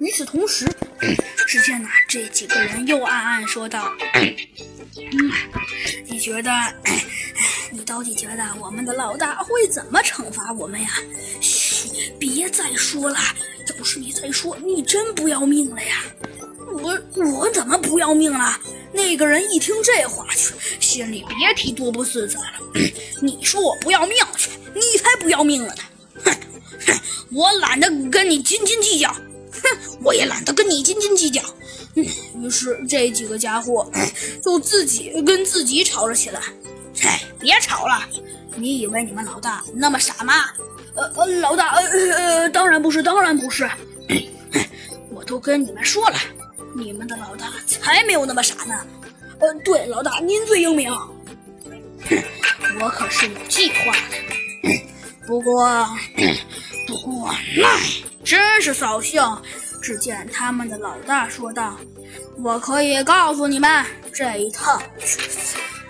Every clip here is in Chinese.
与此同时，只见呐，这几个人又暗暗说道：“嗯，你觉得，你到底觉得我们的老大会怎么惩罚我们呀？嘘，别再说了，要是你再说，你真不要命了呀！我我怎么不要命了？”那个人一听这话去，心里别提多不自在了。你说我不要命去，你才不要命了呢！哼哼，我懒得跟你斤斤计较。哼，我也懒得跟你斤斤计较。嗯，于是这几个家伙就自己跟自己吵了起来。哎，别吵了！你以为你们老大那么傻吗？呃呃，老大，呃呃，当然不是，当然不是。我都跟你们说了。你们的老大才没有那么傻呢。呃，对，老大您最英明。哼，我可是有计划的。不过，不过，那真是扫兴。只见他们的老大说道：“我可以告诉你们，这一趟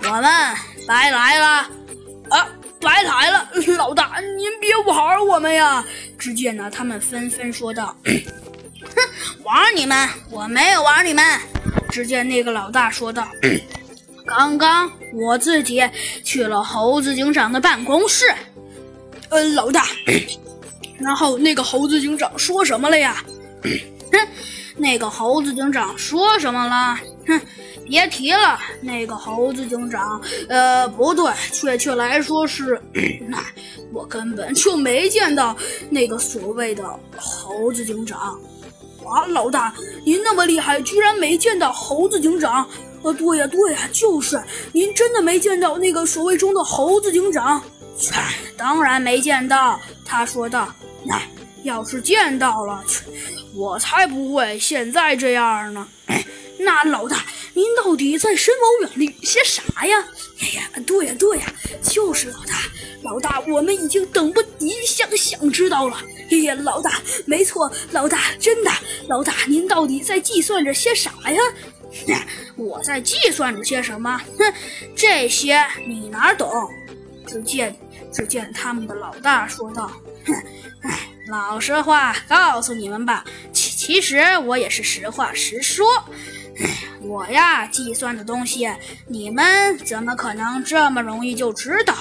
我们白来了。啊，白来了！老大，您别玩我们呀！”只见呢，他们纷纷说道。哼玩你们？我没有玩你们。只见那个老大说道：“刚刚我自己去了猴子警长的办公室。”呃，老大。然后那个猴子警长说什么了呀？哼，那个猴子警长说什么了？哼，别提了。那个猴子警长，呃，不对，确切来说是，那我根本就没见到那个所谓的猴子警长。啊，老大，您那么厉害，居然没见到猴子警长？呃，对呀，对呀，就是，您真的没见到那个所谓中的猴子警长？切，当然没见到。他说道：“那要是见到了，我才不会现在这样呢。”那老大，您到底在深谋远虑些啥呀？哎呀，对呀，对呀，就是老大，老大，我们已经等不及想想知道了。哎呀，老大，没错，老大，真的，老大，您到底在计算着些啥呀？我在计算着些什么？哼，这些你哪懂？只见，只见他们的老大说道：“哼，哎，老实话告诉你们吧，其其实我也是实话实说。”我呀，计算的东西，你们怎么可能这么容易就知道？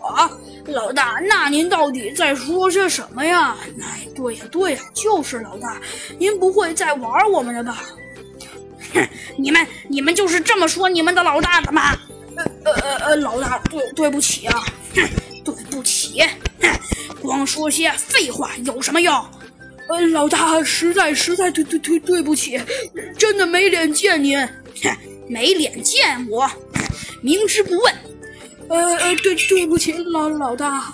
啊，老大，那您到底在说些什么呀？哎，对呀，对呀，就是老大，您不会在玩我们的吧？哼，你们，你们就是这么说你们的老大的吗？呃呃呃，老大，对，对不起啊，哼，对不起，光说些废话有什么用？呃，老大，实在实在对对对对不起，真的没脸见您，没脸见我，明知不问。呃呃，对对不起，老老大。